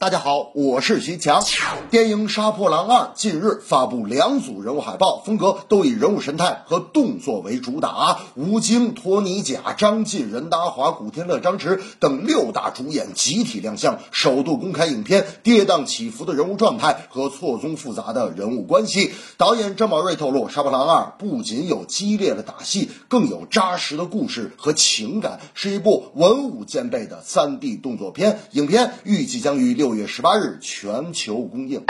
大家好，我是徐强。电影《杀破狼二》近日发布两组人物海报，风格都以人物神态和动作为主打。吴京、托尼贾、张晋、任达华、古天乐、张弛等六大主演集体亮相，首度公开影片跌宕起伏的人物状态和错综复杂的人物关系。导演张宝瑞透露，《杀破狼二》不仅有激烈的打戏，更有扎实的故事和情感，是一部文武兼备的 3D 动作片。影片预计将于六。六月十八日全球公映。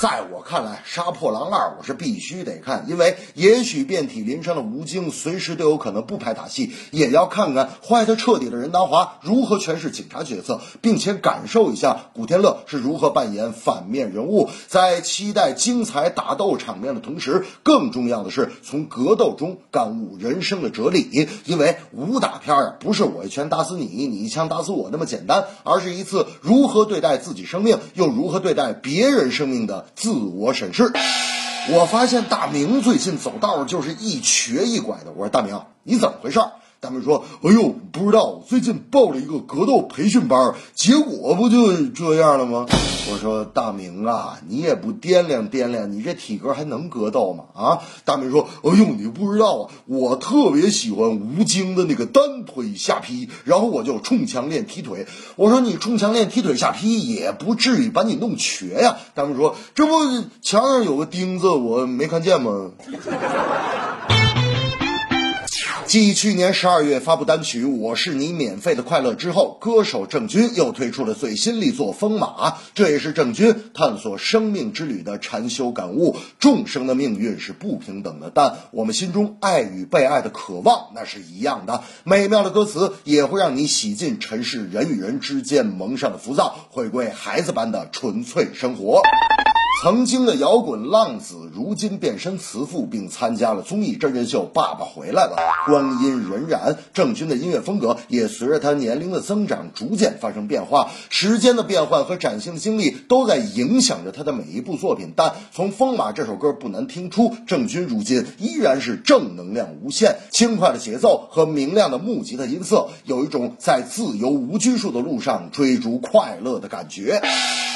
在我看来，《杀破狼二》我是必须得看，因为也许遍体鳞伤的吴京随时都有可能不拍打戏，也要看看坏得彻底的任达华如何诠释警察角色，并且感受一下古天乐是如何扮演反面人物。在期待精彩打斗场面的同时，更重要的是从格斗中感悟人生的哲理。因为武打片啊，不是我一拳打死你，你一枪打死我那么简单，而是一次如何对待自己生命，又如何对待别人生命的。自我审视，我发现大明最近走道就是一瘸一拐的。我说大明，你怎么回事？大明说：“哎呦，不知道，最近报了一个格斗培训班，结果不就这样了吗？”我说：“大明啊，你也不掂量掂量，你这体格还能格斗吗？”啊，大明说：“哎呦，你不知道啊，我特别喜欢吴京的那个单腿下劈，然后我就冲墙练踢腿。”我说：“你冲墙练踢腿下劈也不至于把你弄瘸呀。”大明说：“这不墙上有个钉子，我没看见吗？”继去年十二月发布单曲《我是你免费的快乐》之后，歌手郑钧又推出了最新力作《风马》，这也是郑钧探索生命之旅的禅修感悟。众生的命运是不平等的，但我们心中爱与被爱的渴望那是一样的。美妙的歌词也会让你洗尽尘世人与人之间蒙上的浮躁，回归孩子般的纯粹生活。曾经的摇滚浪子，如今变身慈父，并参加了综艺真人秀《爸爸回来了》。光阴荏苒，郑钧的音乐风格也随着他年龄的增长逐渐发生变化。时间的变换和崭新的经历都在影响着他的每一部作品。但从《风马》这首歌不难听出，郑钧如今依然是正能量无限。轻快的节奏和明亮的木吉他音色，有一种在自由无拘束的路上追逐快乐的感觉。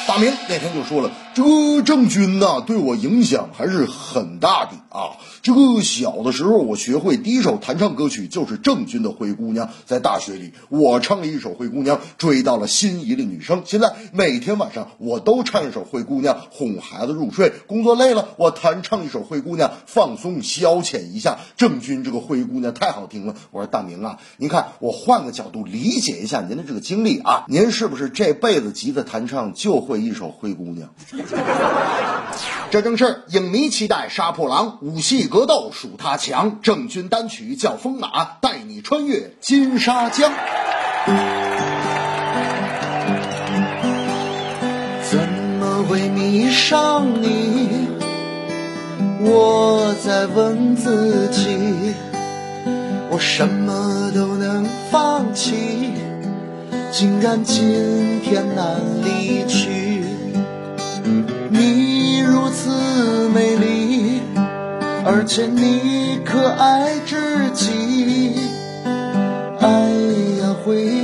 大明那天就说了，这这郑钧呢，对我影响还是很大的。啊。这个小的时候，我学会第一首弹唱歌曲就是郑钧的《灰姑娘》。在大学里，我唱了一首《灰姑娘》，追到了心仪的女生。现在每天晚上，我都唱一首《灰姑娘》，哄孩子入睡。工作累了，我弹唱一首《灰姑娘》，放松消遣一下。郑钧这个《灰姑娘》太好听了。我说大明啊，您看我换个角度理解一下您的这个经历啊，您是不是这辈子吉他弹唱就会？一首《灰姑娘》，这正是影迷期待杀破狼，武戏格斗属他强。郑钧单曲叫《风马》，带你穿越金沙江。怎么会迷上你？我在问自己，我什么都能放弃，竟然今天难离去。你而且你可爱至极。哎呀，回忆。